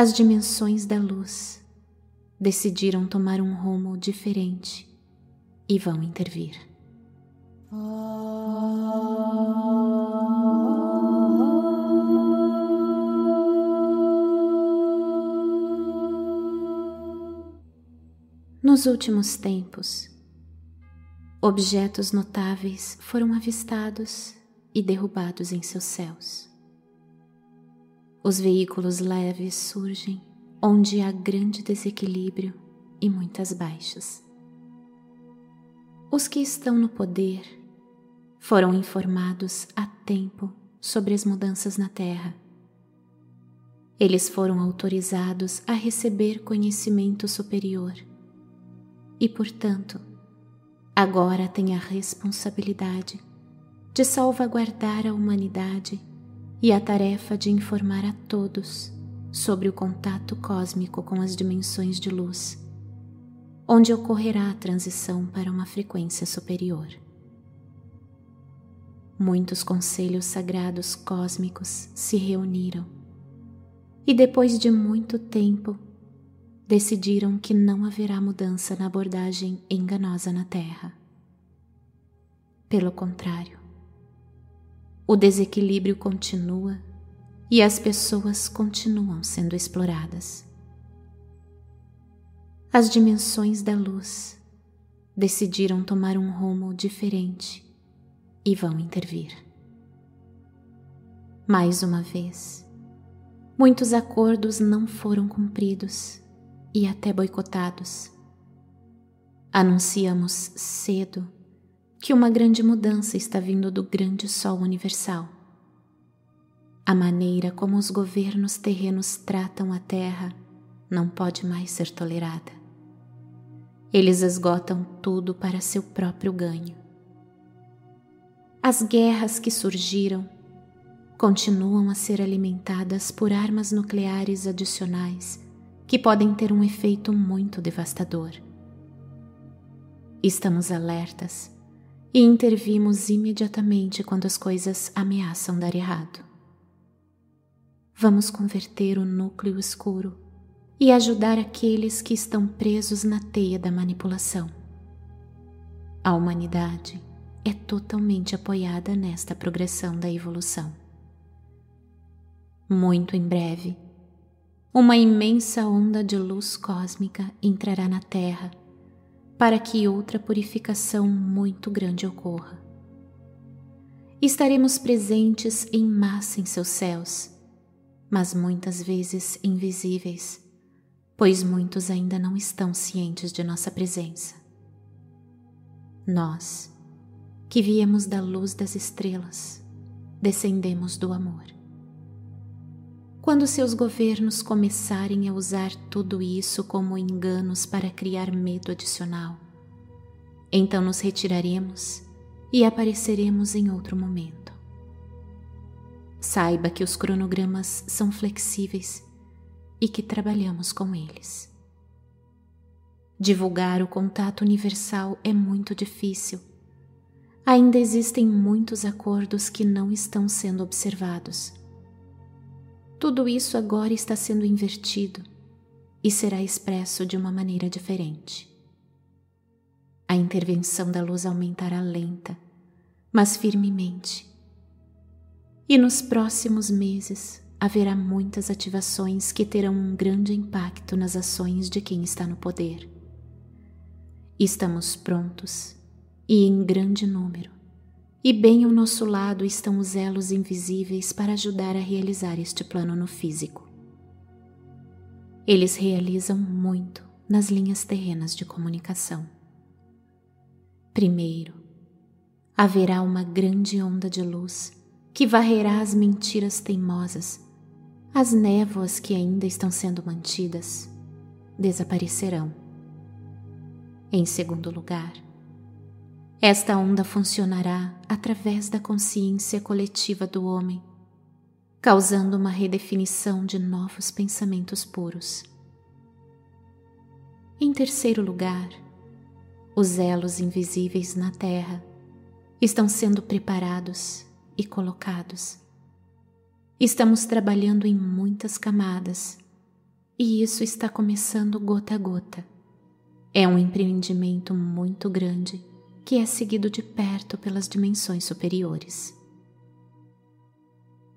as dimensões da luz decidiram tomar um rumo diferente e vão intervir. Nos últimos tempos, objetos notáveis foram avistados e derrubados em seus céus. Os veículos leves surgem onde há grande desequilíbrio e muitas baixas. Os que estão no poder foram informados a tempo sobre as mudanças na Terra. Eles foram autorizados a receber conhecimento superior e, portanto, agora têm a responsabilidade de salvaguardar a humanidade e a tarefa de informar a todos sobre o contato cósmico com as dimensões de luz, onde ocorrerá a transição para uma frequência superior. Muitos conselhos sagrados cósmicos se reuniram e, depois de muito tempo, decidiram que não haverá mudança na abordagem enganosa na Terra. Pelo contrário, o desequilíbrio continua e as pessoas continuam sendo exploradas. As dimensões da luz decidiram tomar um rumo diferente e vão intervir. Mais uma vez, muitos acordos não foram cumpridos e até boicotados. Anunciamos cedo que uma grande mudança está vindo do grande Sol universal. A maneira como os governos terrenos tratam a Terra não pode mais ser tolerada. Eles esgotam tudo para seu próprio ganho. As guerras que surgiram continuam a ser alimentadas por armas nucleares adicionais que podem ter um efeito muito devastador. Estamos alertas e intervimos imediatamente quando as coisas ameaçam dar errado. Vamos converter o núcleo escuro e ajudar aqueles que estão presos na teia da manipulação. A humanidade é totalmente apoiada nesta progressão da evolução. Muito em breve, uma imensa onda de luz cósmica entrará na Terra para que outra purificação muito grande ocorra. Estaremos presentes em massa em seus céus, mas muitas vezes invisíveis, pois muitos ainda não estão cientes de nossa presença. Nós, que viemos da luz das estrelas, descendemos do amor. Quando seus governos começarem a usar tudo isso como enganos para criar medo adicional, então nos retiraremos e apareceremos em outro momento. Saiba que os cronogramas são flexíveis e que trabalhamos com eles. Divulgar o contato universal é muito difícil. Ainda existem muitos acordos que não estão sendo observados tudo isso agora está sendo invertido e será expresso de uma maneira diferente. A intervenção da luz aumentará lenta, mas firmemente. E nos próximos meses haverá muitas ativações que terão um grande impacto nas ações de quem está no poder. Estamos prontos e em grande número e bem ao nosso lado estão os elos invisíveis para ajudar a realizar este plano no físico. Eles realizam muito nas linhas terrenas de comunicação. Primeiro, haverá uma grande onda de luz que varrerá as mentiras teimosas, as névoas que ainda estão sendo mantidas desaparecerão. Em segundo lugar, esta onda funcionará através da consciência coletiva do homem, causando uma redefinição de novos pensamentos puros. Em terceiro lugar, os elos invisíveis na Terra estão sendo preparados e colocados. Estamos trabalhando em muitas camadas e isso está começando gota a gota. É um empreendimento muito grande que é seguido de perto pelas dimensões superiores.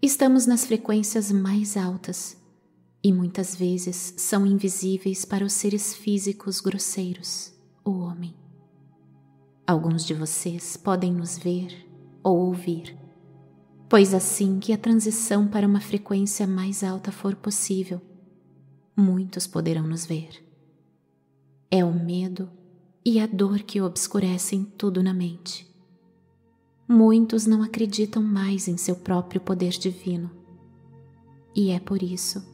Estamos nas frequências mais altas e muitas vezes são invisíveis para os seres físicos grosseiros, o homem. Alguns de vocês podem nos ver ou ouvir, pois assim que a transição para uma frequência mais alta for possível, muitos poderão nos ver. É o medo e a dor que obscurecem tudo na mente. Muitos não acreditam mais em seu próprio poder divino. E é por isso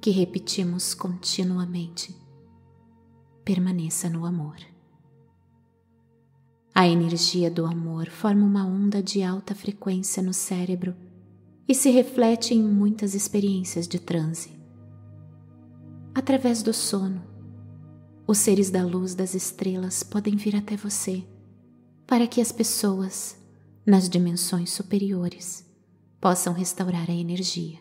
que repetimos continuamente: permaneça no amor. A energia do amor forma uma onda de alta frequência no cérebro e se reflete em muitas experiências de transe. Através do sono, os seres da luz das estrelas podem vir até você para que as pessoas, nas dimensões superiores, possam restaurar a energia.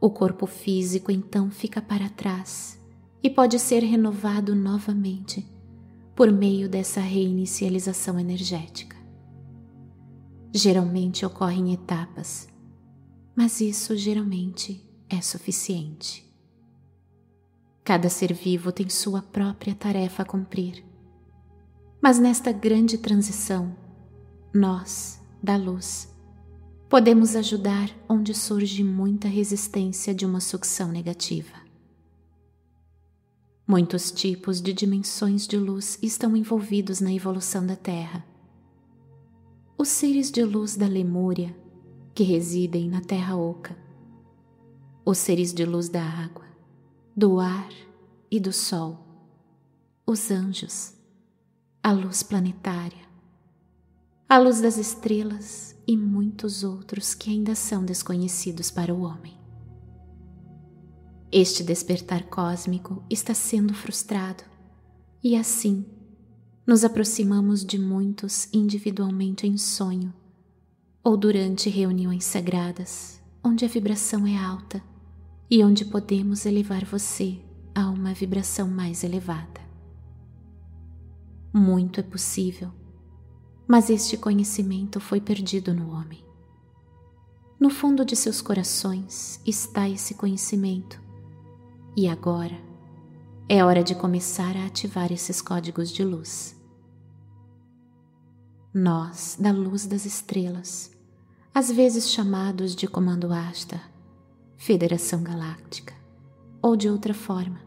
O corpo físico então fica para trás e pode ser renovado novamente por meio dessa reinicialização energética. Geralmente ocorre em etapas, mas isso geralmente é suficiente. Cada ser vivo tem sua própria tarefa a cumprir. Mas nesta grande transição, nós, da luz, podemos ajudar onde surge muita resistência de uma sucção negativa. Muitos tipos de dimensões de luz estão envolvidos na evolução da Terra. Os seres de luz da Lemúria, que residem na Terra Oca, os seres de luz da água, do ar e do sol, os anjos, a luz planetária, a luz das estrelas e muitos outros que ainda são desconhecidos para o homem. Este despertar cósmico está sendo frustrado e assim nos aproximamos de muitos individualmente em sonho ou durante reuniões sagradas onde a vibração é alta e onde podemos elevar você a uma vibração mais elevada. Muito é possível, mas este conhecimento foi perdido no homem. No fundo de seus corações está esse conhecimento, e agora é hora de começar a ativar esses códigos de luz. Nós, da luz das estrelas, às vezes chamados de Comando Asta, Federação Galáctica ou de outra forma.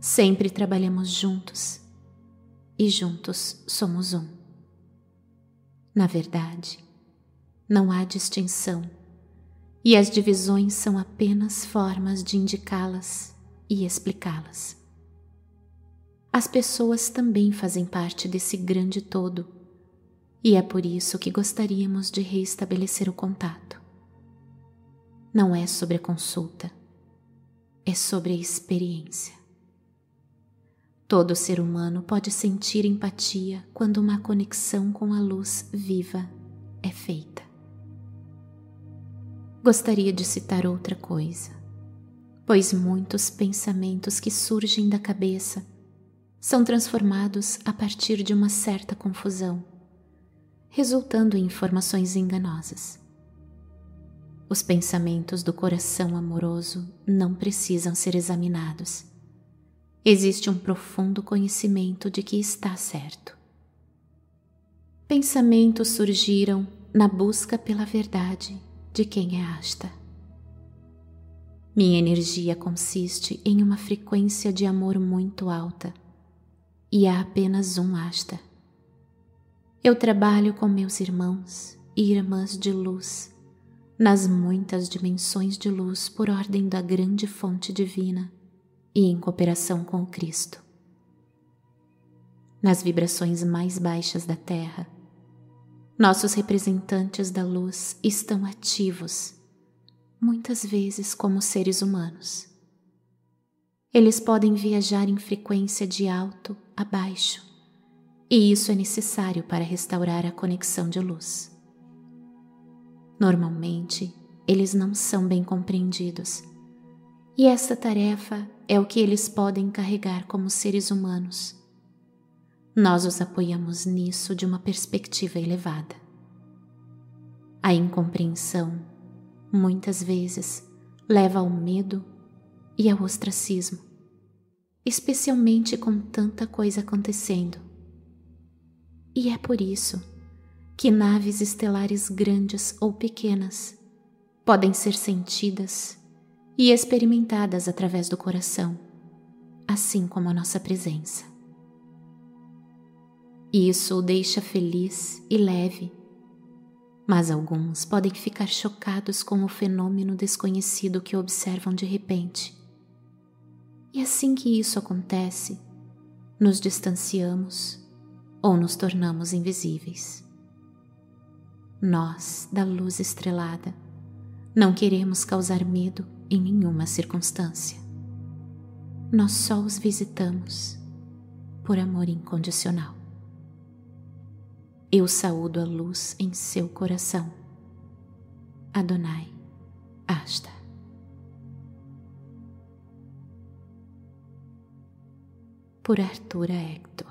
Sempre trabalhamos juntos e juntos somos um. Na verdade, não há distinção e as divisões são apenas formas de indicá-las e explicá-las. As pessoas também fazem parte desse grande todo e é por isso que gostaríamos de reestabelecer o contato não é sobre a consulta, é sobre a experiência. Todo ser humano pode sentir empatia quando uma conexão com a luz viva é feita. Gostaria de citar outra coisa, pois muitos pensamentos que surgem da cabeça são transformados a partir de uma certa confusão, resultando em informações enganosas. Os pensamentos do coração amoroso não precisam ser examinados. Existe um profundo conhecimento de que está certo. Pensamentos surgiram na busca pela verdade de quem é Asta. Minha energia consiste em uma frequência de amor muito alta e há apenas um Asta. Eu trabalho com meus irmãos e irmãs de luz nas muitas dimensões de luz por ordem da grande fonte divina e em cooperação com Cristo. Nas vibrações mais baixas da Terra, nossos representantes da luz estão ativos, muitas vezes como seres humanos. Eles podem viajar em frequência de alto a baixo, e isso é necessário para restaurar a conexão de luz. Normalmente, eles não são bem compreendidos, E essa tarefa é o que eles podem carregar como seres humanos. Nós os apoiamos nisso de uma perspectiva elevada. A incompreensão, muitas vezes, leva ao medo e ao ostracismo, especialmente com tanta coisa acontecendo. E é por isso que naves estelares grandes ou pequenas podem ser sentidas e experimentadas através do coração, assim como a nossa presença. Isso o deixa feliz e leve, mas alguns podem ficar chocados com o fenômeno desconhecido que observam de repente. E assim que isso acontece, nos distanciamos ou nos tornamos invisíveis. Nós, da luz estrelada, não queremos causar medo em nenhuma circunstância. Nós só os visitamos por amor incondicional. Eu saúdo a luz em seu coração. Adonai Asta. Por Artura Hector